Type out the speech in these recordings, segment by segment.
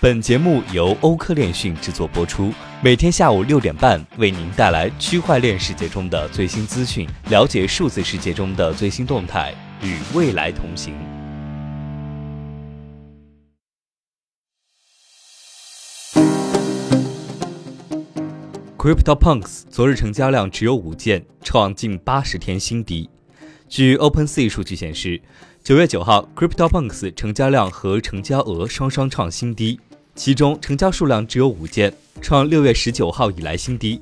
本节目由欧科链讯制作播出，每天下午六点半为您带来区块链世界中的最新资讯，了解数字世界中的最新动态，与未来同行。CryptoPunks 昨日成交量只有五件，创近八十天新低。据 OpenSea 数据显示，九月九号，CryptoPunks 成交量和成交额双双创新低。其中成交数量只有五件，创六月十九号以来新低。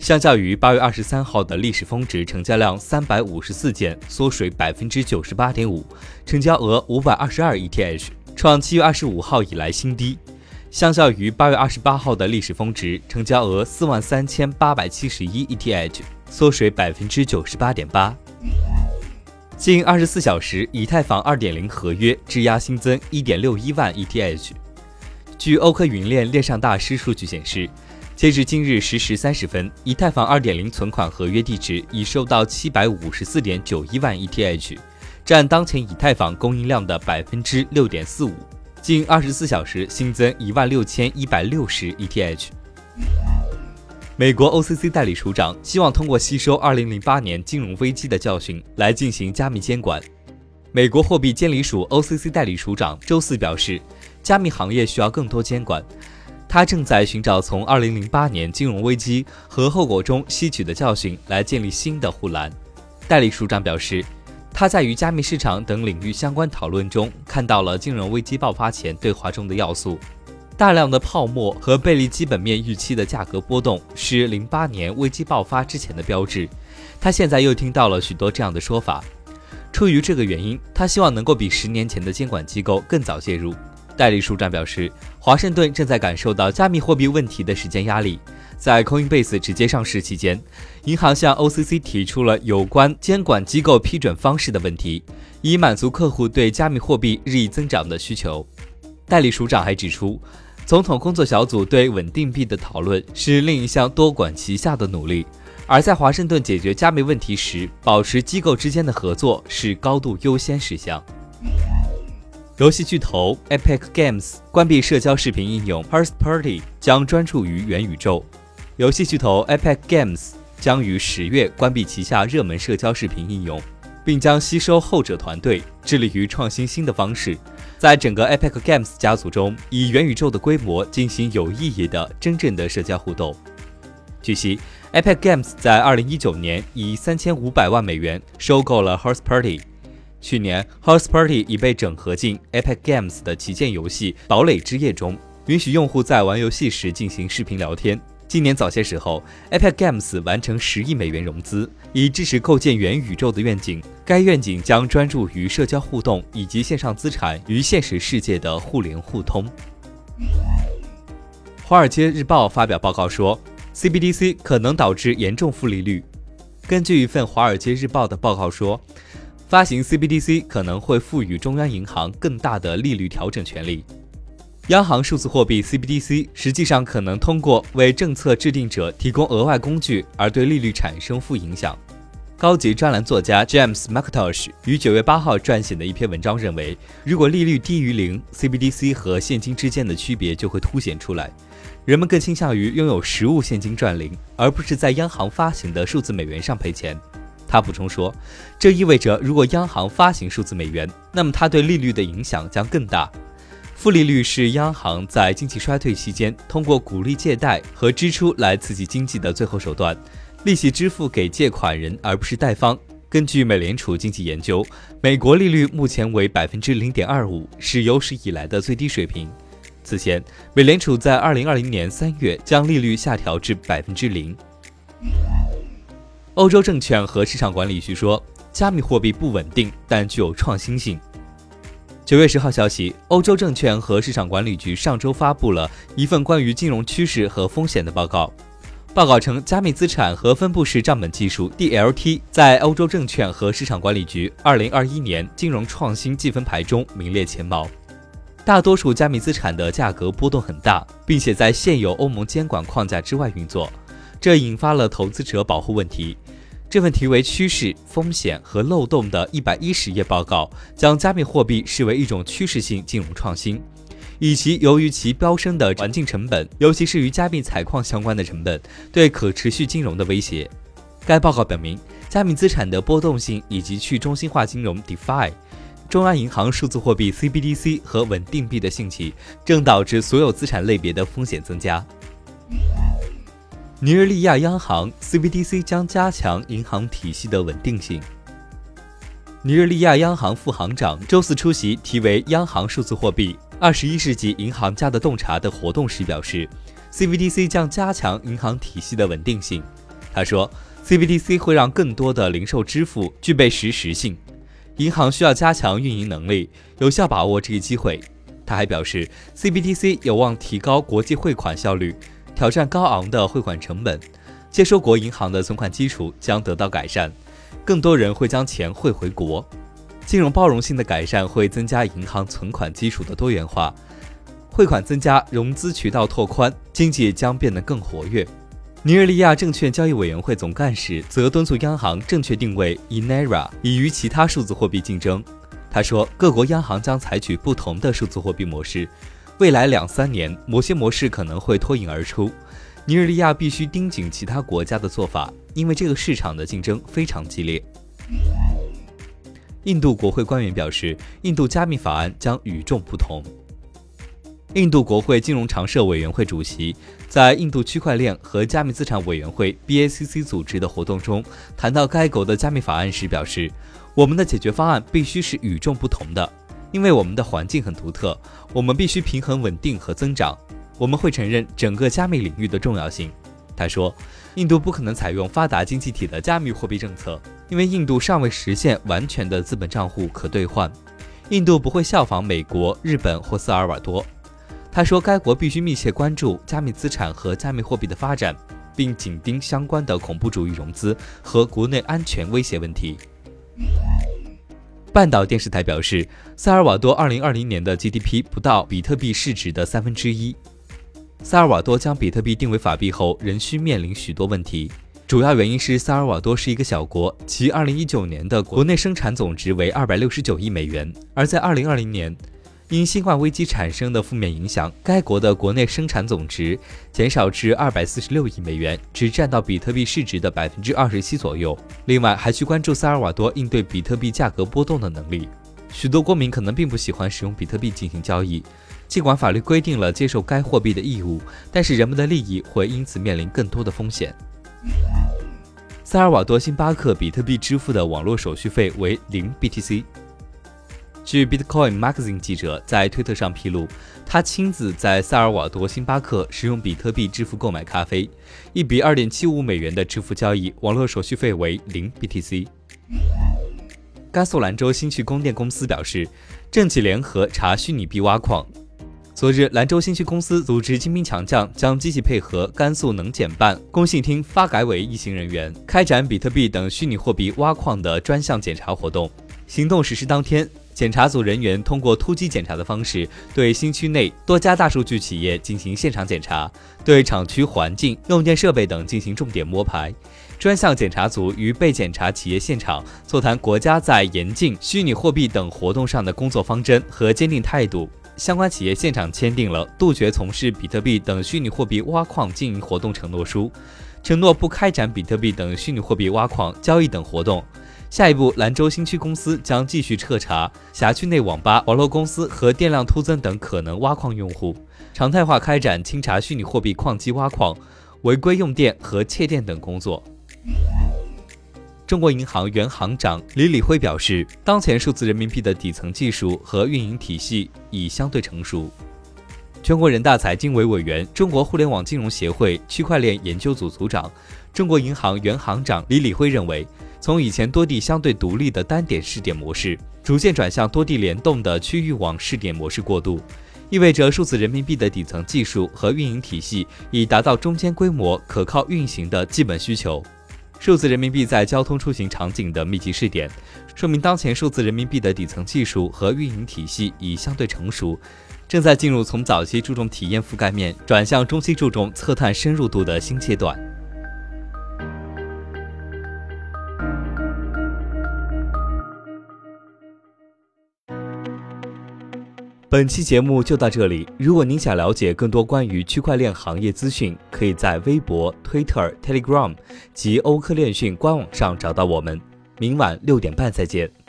相较于八月二十三号的历史峰值，成交量三百五十四件，缩水百分之九十八点五，成交额五百二十二 ETH，创七月二十五号以来新低。相较于八月二十八号的历史峰值，成交额四万三千八百七十一 ETH，缩水百分之九十八点八。近二十四小时，以太坊二点零合约质押新增一点六一万 ETH。据欧科云链链上大师数据显示，截至今日十时三十分，以太坊二点零存款合约地址已收到七百五十四点九一万 ETH，占当前以太坊供应量的百分之六点四五。近二十四小时新增一万六千一百六十 ETH。美国 OCC 代理署长希望通过吸收二零零八年金融危机的教训来进行加密监管。美国货币监理署 OCC 代理署长周四表示。加密行业需要更多监管，他正在寻找从2008年金融危机和后果中吸取的教训来建立新的护栏。代理署长表示，他在与加密市场等领域相关讨论中看到了金融危机爆发前对话中的要素：大量的泡沫和背离基本面预期的价格波动是08年危机爆发之前的标志。他现在又听到了许多这样的说法。出于这个原因，他希望能够比十年前的监管机构更早介入。代理署长表示，华盛顿正在感受到加密货币问题的时间压力。在 Coinbase 直接上市期间，银行向 OCC 提出了有关监管机构批准方式的问题，以满足客户对加密货币日益增长的需求。代理署长还指出，总统工作小组对稳定币的讨论是另一项多管齐下的努力，而在华盛顿解决加密问题时，保持机构之间的合作是高度优先事项。游戏巨头 Epic Games 关闭社交视频应用 First Party，将专注于元宇宙。游戏巨头 Epic Games 将于十月关闭旗下热门社交视频应用，并将吸收后者团队，致力于创新新的方式，在整个 Epic Games 家族中，以元宇宙的规模进行有意义的真正的社交互动。据悉，Epic Games 在2019年以3500万美元收购了 Horse Party。去年，House Party 已被整合进 Epic Games 的旗舰游戏《堡垒之夜》中，允许用户在玩游戏时进行视频聊天。今年早些时候，Epic Games 完成十亿美元融资，以支持构建元宇宙的愿景。该愿景将专注于社交互动以及线上资产与现实世界的互联互通。《华尔街日报》发表报告说，CBDC 可能导致严重负利率。根据一份《华尔街日报》的报告说。发行 CBDC 可能会赋予中央银行更大的利率调整权利。央行数字货币 CBDC 实际上可能通过为政策制定者提供额外工具而对利率产生负影响。高级专栏作家 James McIntosh 于九月八号撰写的一篇文章认为，如果利率低于零，CBDC 和现金之间的区别就会凸显出来。人们更倾向于拥有实物现金赚零，而不是在央行发行的数字美元上赔钱。他补充说，这意味着如果央行发行数字美元，那么它对利率的影响将更大。负利率是央行在经济衰退期间通过鼓励借贷和支出来刺激经济的最后手段。利息支付给借款人而不是贷方。根据美联储经济研究，美国利率目前为百分之零点二五，是有史以来的最低水平。此前，美联储在二零二零年三月将利率下调至百分之零。欧洲证券和市场管理局说，加密货币不稳定，但具有创新性。九月十号消息，欧洲证券和市场管理局上周发布了一份关于金融趋势和风险的报告。报告称，加密资产和分布式账本技术 （DLT） 在欧洲证券和市场管理局二零二一年金融创新积分牌中名列前茅。大多数加密资产的价格波动很大，并且在现有欧盟监管框架之外运作。这引发了投资者保护问题。这份题为“趋势、风险和漏洞”的一百一十页报告，将加密货币视为一种趋势性金融创新，以及由于其飙升的环境成本，尤其是与加密采矿相关的成本，对可持续金融的威胁。该报告表明，加密资产的波动性以及去中心化金融 （DeFi）、中央银行数字货币 （CBDC） 和稳定币的兴起，正导致所有资产类别的风险增加。尼日利亚央行 CBDC 将加强银行体系的稳定性。尼日利亚央行副行长周四出席题为“央行数字货币：二十一世纪银行家的洞察”的活动时表示，CBDC 将加强银行体系的稳定性。他说，CBDC 会让更多的零售支付具备实时性，银行需要加强运营能力，有效把握这一机会。他还表示，CBDC 有望提高国际汇款效率。挑战高昂的汇款成本，接收国银行的存款基础将得到改善，更多人会将钱汇回国。金融包容性的改善会增加银行存款基础的多元化，汇款增加，融资渠道拓宽，经济将变得更活跃。尼日利亚证券交易委员会总干事则敦促央行正确定位 Inera，以与其他数字货币竞争。他说，各国央行将采取不同的数字货币模式。未来两三年，某些模式可能会脱颖而出。尼日利亚必须盯紧其他国家的做法，因为这个市场的竞争非常激烈。印度国会官员表示，印度加密法案将与众不同。印度国会金融常设委员会主席在印度区块链和加密资产委员会 （BACC） 组织的活动中谈到该国的加密法案时表示：“我们的解决方案必须是与众不同的。”因为我们的环境很独特，我们必须平衡稳定和增长。我们会承认整个加密领域的重要性。他说，印度不可能采用发达经济体的加密货币政策，因为印度尚未实现完全的资本账户可兑换。印度不会效仿美国、日本或萨尔瓦多。他说，该国必须密切关注加密资产和加密货币的发展，并紧盯相关的恐怖主义融资和国内安全威胁问题。半岛电视台表示，萨尔瓦多2020年的 GDP 不到比特币市值的三分之一。萨尔瓦多将比特币定为法币后，仍需面临许多问题。主要原因是萨尔瓦多是一个小国，其2019年的国内生产总值为269亿美元，而在2020年。因新冠危机产生的负面影响，该国的国内生产总值减少至二百四十六亿美元，只占到比特币市值的百分之二十七左右。另外，还需关注萨尔瓦多应对比特币价格波动的能力。许多国民可能并不喜欢使用比特币进行交易，尽管法律规定了接受该货币的义务，但是人们的利益会因此面临更多的风险。萨尔瓦多星巴克比特币支付的网络手续费为零 BTC。据 Bitcoin Magazine 记者在推特上披露，他亲自在萨尔瓦多星巴克使用比特币支付购买咖啡，一笔二点七五美元的支付交易，网络手续费为零 BTC。甘肃兰州新区供电公司表示，政企联合查虚拟币挖矿。昨日，兰州新区公司组织精兵强将，将积极配合甘肃能检办、工信厅、发改委一行人员，开展比特币等虚拟货币挖矿的专项检查活动。行动实施当天。检查组人员通过突击检查的方式，对新区内多家大数据企业进行现场检查，对厂区环境、用电设备等进行重点摸排。专项检查组与被检查企业现场座谈国家在严禁虚拟货币等活动上的工作方针和坚定态度。相关企业现场签订了杜绝从事比特币等虚拟货币挖矿经营活动承诺书，承诺不开展比特币等虚拟货币挖矿交易等活动。下一步，兰州新区公司将继续彻查辖区内网吧、网络公司和电量突增等可能挖矿用户，常态化开展清查虚拟货币矿机挖矿、违规用电和窃电等工作。中国银行原行长李李辉表示，当前数字人民币的底层技术和运营体系已相对成熟。全国人大财经委委员、中国互联网金融协会区块链研究组组长、中国银行原行长李李辉认为。从以前多地相对独立的单点试点模式，逐渐转向多地联动的区域网试点模式过渡，意味着数字人民币的底层技术和运营体系已达到中间规模、可靠运行的基本需求。数字人民币在交通出行场景的密集试点，说明当前数字人民币的底层技术和运营体系已相对成熟，正在进入从早期注重体验覆盖面，转向中期注重测探深入度的新阶段。本期节目就到这里。如果您想了解更多关于区块链行业资讯，可以在微博、Twitter、Telegram 及欧科链讯官网上找到我们。明晚六点半再见。